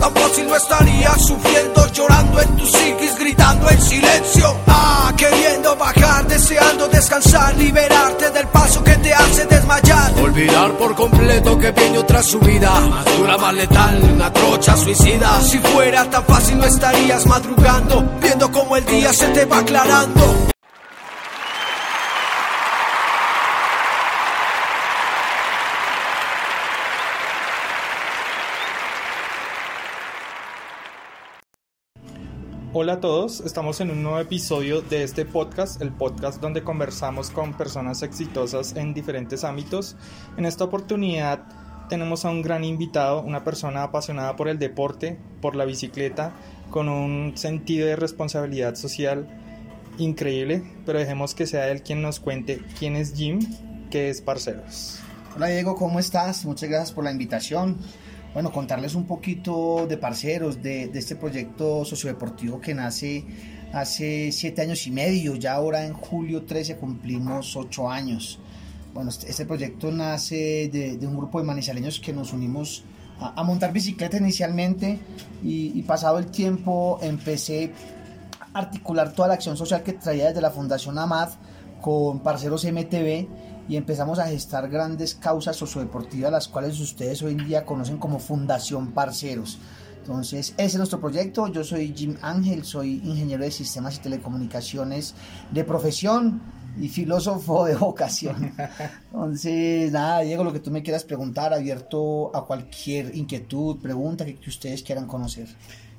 Tan fácil no estarías sufriendo, llorando en tu psiquis, gritando en silencio. Ah, queriendo bajar, deseando descansar, liberarte del paso que te hace desmayar. Olvidar por completo que viene otra subida, más dura, más letal, una trocha suicida. Si fuera tan fácil no estarías madrugando, viendo como el día se te va aclarando. Hola a todos, estamos en un nuevo episodio de este podcast, el podcast donde conversamos con personas exitosas en diferentes ámbitos. En esta oportunidad tenemos a un gran invitado, una persona apasionada por el deporte, por la bicicleta, con un sentido de responsabilidad social increíble, pero dejemos que sea él quien nos cuente quién es Jim, qué es Parceros. Hola Diego, ¿cómo estás? Muchas gracias por la invitación bueno, contarles un poquito de parceros, de, este proyecto sociodeportivo que nace hace siete años y medio, ya ahora en julio 13 cumplimos ocho años. Bueno, este, este proyecto nace de, un grupo de manizaleños que nos unimos a, montar bicicleta inicialmente y, pasado el tiempo empecé a articular toda la acción social que traía desde la Fundación AMAD con Parceros MTV y empezamos a gestar grandes causas sociodeportivas, las cuales ustedes hoy en día conocen como Fundación Parceros. Entonces, ese es nuestro proyecto. Yo soy Jim Ángel, soy ingeniero de sistemas y telecomunicaciones de profesión y filósofo de vocación. Entonces, nada, Diego, lo que tú me quieras preguntar, abierto a cualquier inquietud, pregunta que, ustedes quieran conocer.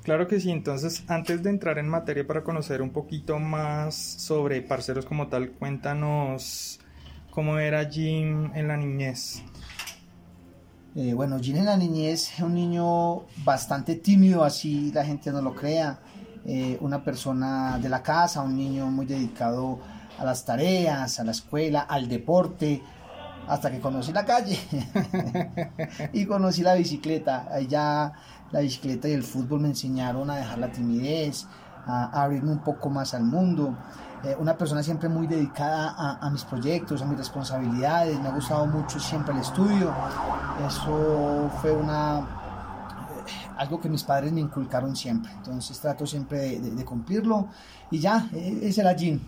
Claro que sí, entonces antes de entrar en materia para conocer un poquito más sobre parceros como tal, cuéntanos ¿Cómo era Jim en la niñez? Eh, bueno, Jim en la niñez es un niño bastante tímido, así la gente no lo crea. Eh, una persona de la casa, un niño muy dedicado a las tareas, a la escuela, al deporte, hasta que conocí la calle y conocí la bicicleta. Ya la bicicleta y el fútbol me enseñaron a dejar la timidez, a abrirme un poco más al mundo. Eh, una persona siempre muy dedicada a, mis proyectos, a mis responsabilidades, me ha gustado mucho siempre el estudio, eso fue una eh, algo que mis padres me inculcaron siempre, entonces trato siempre de, cumplirlo. Y ya, e, ese era Jim,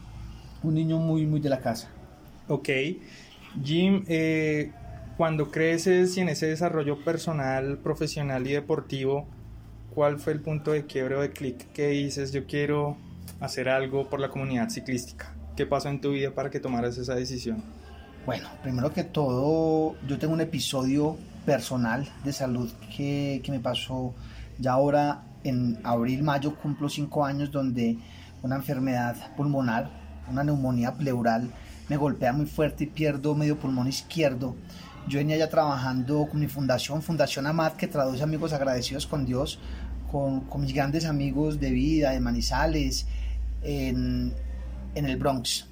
un niño muy, muy de la casa. Ok, Jim, eh, cuando creces y en ese desarrollo personal, profesional y deportivo, ¿cuál fue el punto de quiebre o de clic que dices yo quiero hacer algo por la comunidad ciclística. ¿Qué pasó en tu vida para que tomaras esa decisión? Bueno, primero que todo, yo tengo un episodio personal de salud que, que me pasó ya ahora en abril, mayo, cumplo cinco años donde una enfermedad pulmonar, una neumonía pleural, me golpea muy fuerte y pierdo medio pulmón izquierdo. Yo venía ya trabajando con mi fundación, Fundación Amad, que traduce amigos agradecidos con Dios, con, con mis grandes amigos de vida, de Manizales, en, el Bronx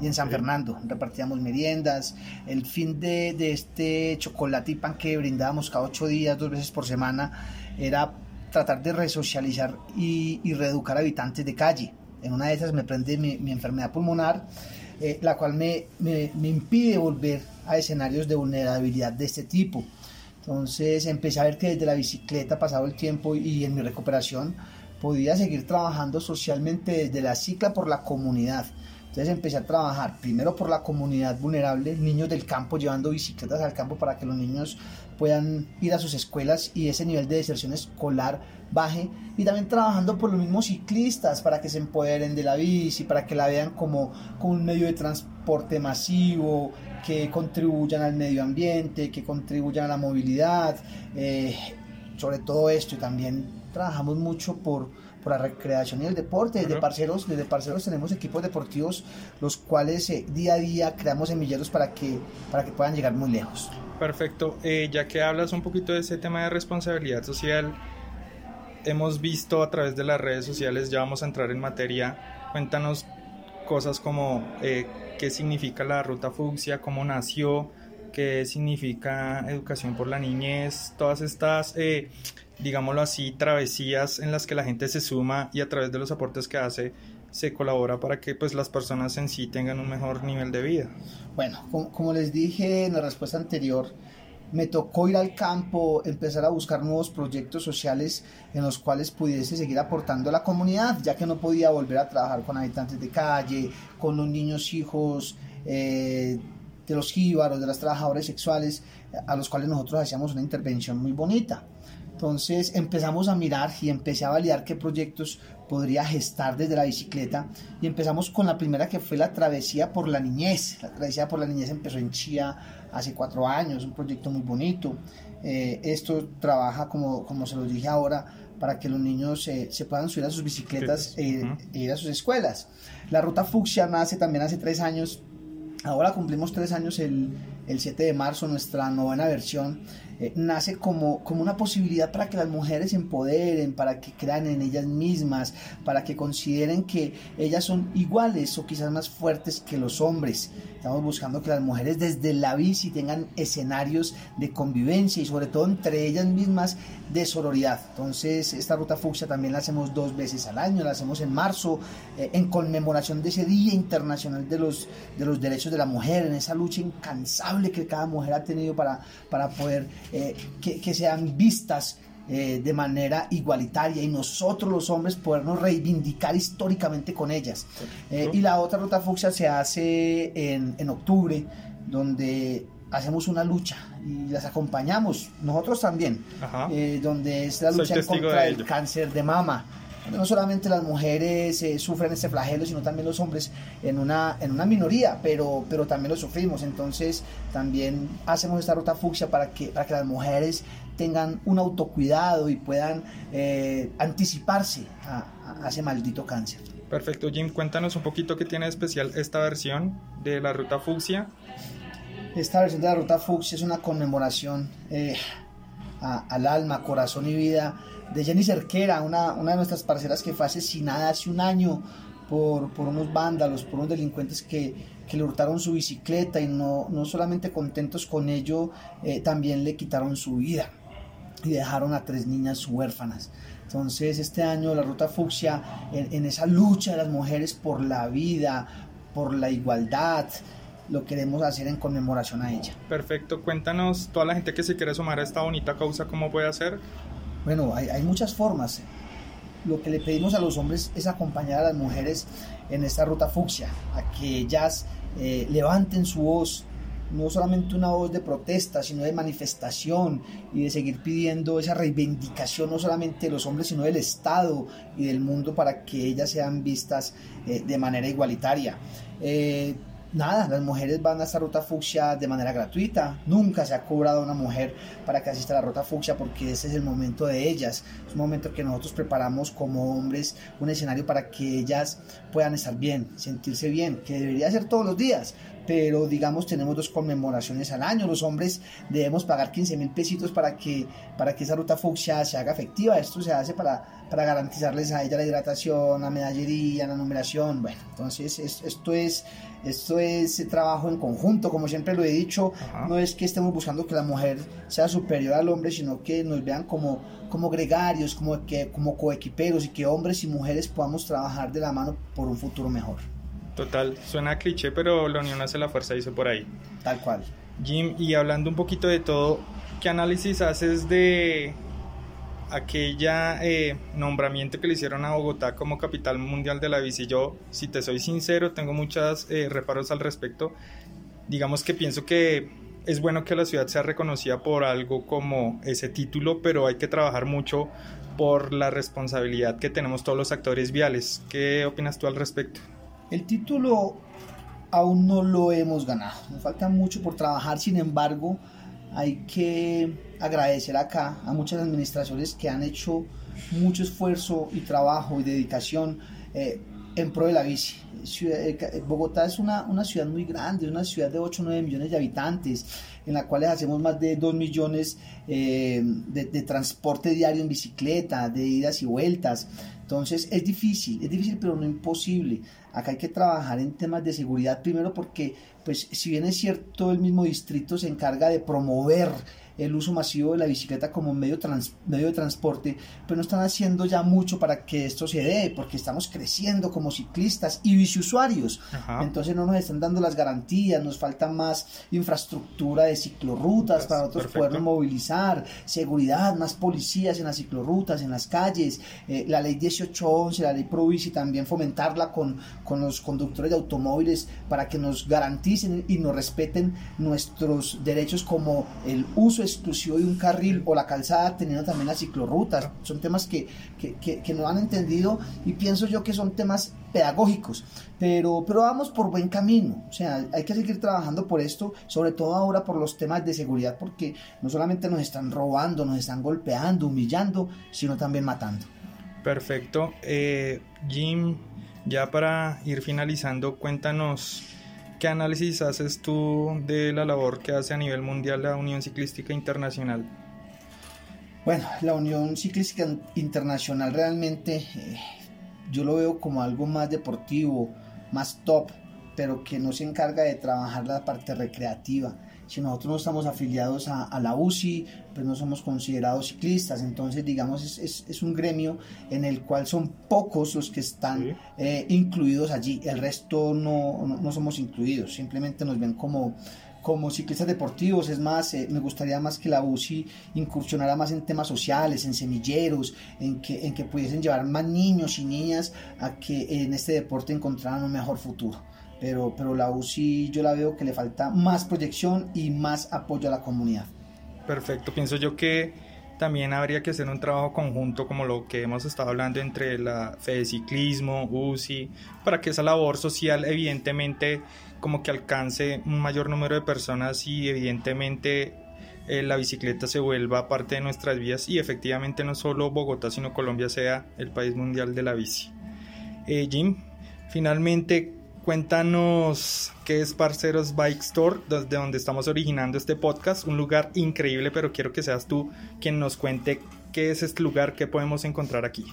y en San Fernando. Repartíamos meriendas. El fin de, este chocolate y pan que brindábamos cada ocho días, dos veces por semana, era tratar de resocializar y, y reeducar habitantes de calle. En una de esas me prende mi, enfermedad pulmonar, eh, la cual me, me, me, impide volver a escenarios de vulnerabilidad de este tipo. Entonces empecé a ver que desde la bicicleta, pasado el tiempo y en mi recuperación, podía seguir trabajando socialmente desde la cicla por la comunidad. Entonces empecé a trabajar primero por la comunidad vulnerable, niños del campo llevando bicicletas al campo para que los niños puedan ir a sus escuelas y ese nivel de deserción escolar baje. Y también trabajando por los mismos ciclistas para que se empoderen de la bici, para que la vean como, como un medio de transporte masivo, que contribuyan al medio ambiente, que contribuyan a la movilidad. Eh, sobre todo esto y también trabajamos mucho por, por la recreación y el deporte. Desde parceros, desde parceros tenemos equipos deportivos los cuales eh, día a día creamos semilleros para que, para que puedan llegar muy lejos. Perfecto. Eh, ya que hablas un poquito de ese tema de responsabilidad social, hemos visto a través de las redes sociales, ya vamos a entrar en materia, cuéntanos cosas como eh, qué significa la ruta fucsia, cómo nació, qué significa educación por la niñez, todas estas digámoslo así, travesías en las que la gente se suma y a través de los aportes que hace se colabora para que pues las personas en sí tengan un mejor nivel de vida. Bueno, como, les dije en la respuesta anterior, me tocó ir al campo, empezar a buscar nuevos proyectos sociales en los cuales pudiese seguir aportando a la comunidad, ya que no podía volver a trabajar con habitantes de calle, con los niños hijos eh, de los jíbaros, de las trabajadoras sexuales, a los cuales nosotros hacíamos una intervención muy bonita. Entonces empezamos a mirar y empecé a validar qué proyectos podría gestar desde la bicicleta y empezamos con la primera que fue la travesía por la niñez. La travesía por la niñez empezó en Chía hace cuatro años, un proyecto muy bonito. Eh, esto trabaja, como, como se lo dije ahora, para que los niños eh, se puedan subir a sus bicicletas e, e, ir a sus escuelas. La ruta Fucsia nace también hace tres años. Ahora cumplimos tres años el, el 7 de marzo, nuestra novena versión eh, nace como, como una posibilidad para que las mujeres se empoderen, para que crean en ellas mismas, para que consideren que ellas son iguales o quizás más fuertes que los hombres. Estamos buscando que las mujeres desde la bici tengan escenarios de convivencia y sobre todo entre ellas mismas de sororidad. Entonces esta ruta fucsia también la hacemos dos veces al año, la hacemos en marzo eh, en conmemoración de ese Día Internacional de los, de los Derechos de la Mujer, en esa lucha incansable que cada mujer ha tenido para, para poder eh, que, sean vistas eh, de manera igualitaria y nosotros los hombres podernos reivindicar históricamente con ellas. Eh, y la otra ruta fucsia se hace en, en, octubre, donde hacemos una lucha y las acompañamos, nosotros también, donde es la lucha contra el cáncer de mama no solamente las mujeres eh, sufren este flagelo, sino también los hombres en una, en una minoría, pero, pero también lo sufrimos. Entonces también hacemos esta ruta fucsia para que, para que las mujeres tengan un autocuidado y puedan eh, anticiparse a, ese maldito cáncer. Perfecto, Jim, cuéntanos un poquito qué tiene de especial esta versión de la ruta fucsia. Esta versión de la ruta fucsia es una conmemoración eh, al alma, corazón y vida de Jenny Cerquera, una, una de nuestras parceras que fue asesinada hace un año por, por unos vándalos, por unos delincuentes que, que, le hurtaron su bicicleta y no, no solamente contentos con ello, eh, también le quitaron su vida y dejaron a tres niñas huérfanas. Entonces este año la Ruta Fucsia, en, en esa lucha de las mujeres por la vida, por la igualdad, lo queremos hacer en conmemoración a ella. Perfecto, cuéntanos, toda la gente que se quiere sumar a esta bonita causa, ¿cómo puede hacer? Bueno, hay, muchas formas. Lo que le pedimos a los hombres es acompañar a las mujeres en esta ruta fucsia, a que ellas eh, levanten su voz, no solamente una voz de protesta, sino de manifestación y de seguir pidiendo esa reivindicación no solamente de los hombres, sino del Estado y del mundo para que ellas sean vistas eh, de manera igualitaria. Eh, nada, las mujeres van a esta ruta fucsia de manera gratuita. Nunca se ha cobrado a una mujer para que asista a la ruta fucsia porque ese es el momento de ellas. Es un momento que nosotros preparamos como hombres un escenario para que ellas puedan estar bien, sentirse bien, que debería ser todos los días. Pero digamos, tenemos dos conmemoraciones al año. Los hombres debemos pagar 15 mil pesitos para que, para que esa ruta fucsia se haga efectiva. Esto se hace para, para garantizarles a ella la hidratación, la medallería, la numeración. Bueno, entonces esto es esto es trabajo en conjunto, como siempre lo he dicho, no es que estemos buscando que la mujer sea superior al hombre, sino que nos vean como, como gregarios, como, que, como coequiperos y que hombres y mujeres podamos trabajar de la mano por un futuro mejor. Total, suena cliché, pero la unión hace la fuerza, dice por ahí. Tal cual. Jim, y hablando un poquito de todo, ¿qué análisis haces de aquella eh, nombramiento que le hicieron a Bogotá como capital mundial de la bici, yo, si te soy sincero, tengo muchos eh, reparos al respecto. Digamos que pienso que es bueno que la ciudad sea reconocida por algo como ese título, pero hay que trabajar mucho por la responsabilidad que tenemos todos los actores viales. ¿Qué opinas tú al respecto? El título aún no lo hemos ganado, nos falta mucho por trabajar, sin embargo, hay que agradecer acá a muchas administraciones que han hecho mucho esfuerzo y trabajo y dedicación eh, en pro de la bici. Eh, Bogotá es una, una, ciudad muy grande, una ciudad de 8 o 9 millones de habitantes, en la cual hacemos más de 2 millones eh, de, de, transporte diario en bicicleta, de idas y vueltas. Entonces es difícil, es difícil pero no imposible. Acá hay que trabajar en temas de seguridad primero porque, pues, si bien es cierto, el mismo distrito se encarga de promover el uso masivo de la bicicleta como medio, medio de transporte, pero no están haciendo ya mucho para que esto se dé, porque estamos creciendo como ciclistas y biciusuarios. Entonces no nos están dando las garantías, nos falta más infraestructura de ciclorrutas para nosotros poder movilizar, seguridad, más policías en las ciclorrutas, en las calles, eh, la ley 1811, la ley Provici también fomentarla con, con los conductores de automóviles para que nos garanticen y nos respeten nuestros derechos como el uso exclusivo de un carril o la calzada teniendo también las ciclorrutas. Son temas que, que, que, no han entendido y pienso yo que son temas pedagógicos, pero, pero vamos por buen camino. O sea, hay que seguir trabajando por esto, sobre todo ahora por los temas de seguridad, porque no solamente nos están robando, nos están golpeando, humillando, sino también matando. Perfecto. Eh, Jim, ya para ir finalizando, cuéntanos qué análisis haces tú de la labor que hace a nivel mundial la Unión Ciclística Internacional. Bueno, la Unión Ciclística Internacional realmente eh, yo lo veo como algo más deportivo, más top, pero que no se encarga de trabajar la parte recreativa si nosotros no estamos afiliados a, la UCI, pues no somos considerados ciclistas. Entonces, digamos, es, es, un gremio en el cual son pocos los que están eh, incluidos allí. El resto no, no, somos incluidos, simplemente nos ven como, como ciclistas deportivos. Es más, eh, me gustaría más que la UCI incursionara más en temas sociales, en semilleros, en que, en que pudiesen llevar más niños y niñas a que en este deporte encontraran un mejor futuro pero, pero la UCI yo la veo que le falta más proyección y más apoyo a la comunidad. Perfecto, pienso yo que también habría que hacer un trabajo conjunto como lo que hemos estado hablando entre la Fede Ciclismo, UCI, para que esa labor social evidentemente como que alcance un mayor número de personas y evidentemente eh, la bicicleta se vuelva parte de nuestras vidas y efectivamente no solo Bogotá sino Colombia sea el país mundial de la bici. Eh, Jim, finalmente, Cuéntanos qué es Parceros Bike Store, desde donde estamos originando este podcast. Un lugar increíble, pero quiero que seas tú quien nos cuente qué es este lugar, qué podemos encontrar aquí.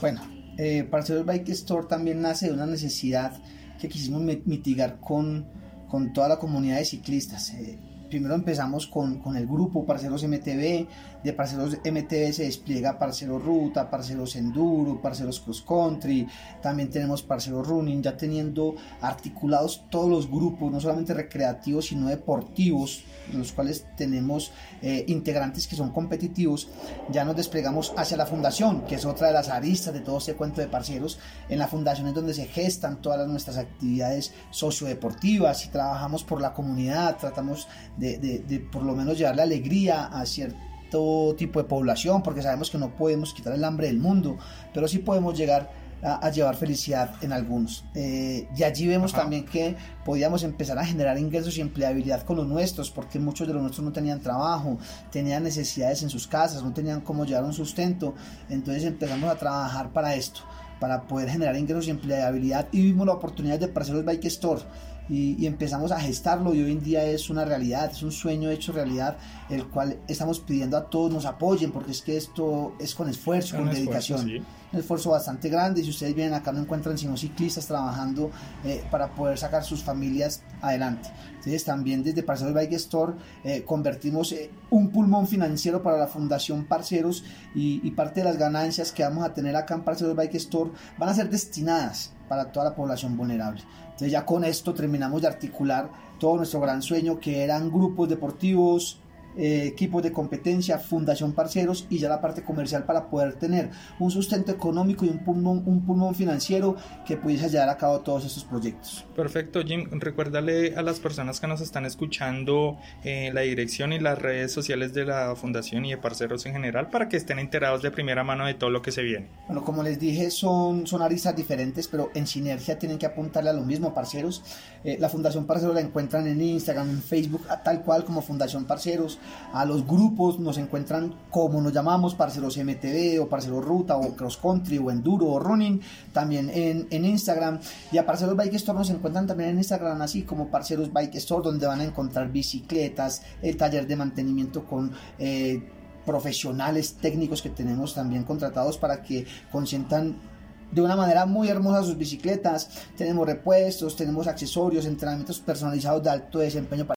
Bueno, eh, Parceros Bike Store también nace de una necesidad que quisimos mitigar con, con toda la comunidad de ciclistas. Eh, primero empezamos con, con, el grupo Parceros MTV, de Parceros MTV se despliega Parceros Ruta, Parceros Enduro, Parceros Cross Country, también tenemos Parceros Running, ya teniendo articulados todos los grupos, no solamente recreativos, sino deportivos, en los cuales tenemos eh, integrantes que son competitivos, ya nos desplegamos hacia la fundación, que es otra de las aristas de todo este cuento de parceros. En la fundación es donde se gestan todas nuestras actividades sociodeportivas y trabajamos por la comunidad, tratamos de, de por lo menos llevarle alegría a cierto tipo de población, porque sabemos que no podemos quitar el hambre del mundo, pero sí podemos llegar a, llevar felicidad en algunos. Eh, y allí vemos también que podíamos empezar a generar ingresos y empleabilidad con los nuestros, porque muchos de los nuestros no tenían trabajo, tenían necesidades en sus casas, no tenían cómo llevar un sustento. Entonces empezamos a trabajar para esto, para poder generar ingresos y empleabilidad. Y vimos la oportunidad de Parceros Bike Store. Y, y, empezamos a gestarlo y hoy en día es una realidad, es un sueño hecho realidad, el cual estamos pidiendo a todos nos apoyen porque es que esto es con esfuerzo, con, dedicación un esfuerzo bastante grande. Si ustedes vienen acá no encuentran sino ciclistas trabajando eh, para poder sacar sus familias adelante. Entonces también desde Parceros Bike Store eh, convertimos eh, un pulmón financiero para la Fundación Parceros y, y, parte de las ganancias que vamos a tener acá en Parceros Bike Store van a ser destinadas para toda la población vulnerable. Entonces ya con esto terminamos de articular todo nuestro gran sueño que eran grupos deportivos, eh, equipos de competencia, Fundación Parceros y ya la parte comercial para poder tener un sustento económico y un pulmón, un pulmón financiero que pudiese llevar a cabo todos estos proyectos. Perfecto, Jim. Recuérdale a las personas que nos están escuchando eh, la dirección y las redes sociales de la Fundación y de Parceros en general para que estén enterados de primera mano de todo lo que se viene. Bueno, como les dije, son, son aristas diferentes, pero en sinergia tienen que apuntarle a lo mismo, Parceros. Eh, la Fundación Parceros la encuentran en Instagram, en Facebook, tal cual como Fundación Parceros a los grupos nos encuentran como nos llamamos, Parceros MTV o Parceros Ruta o Cross Country o Enduro o Running, también en, en Instagram. Y a Parceros Bike Store nos encuentran también en Instagram así como Parceros Bike Store, donde van a encontrar bicicletas, el taller de mantenimiento con... Eh, profesionales técnicos que tenemos también contratados para que consientan de una manera muy hermosa sus bicicletas. Tenemos repuestos, tenemos accesorios, entrenamientos personalizados de alto desempeño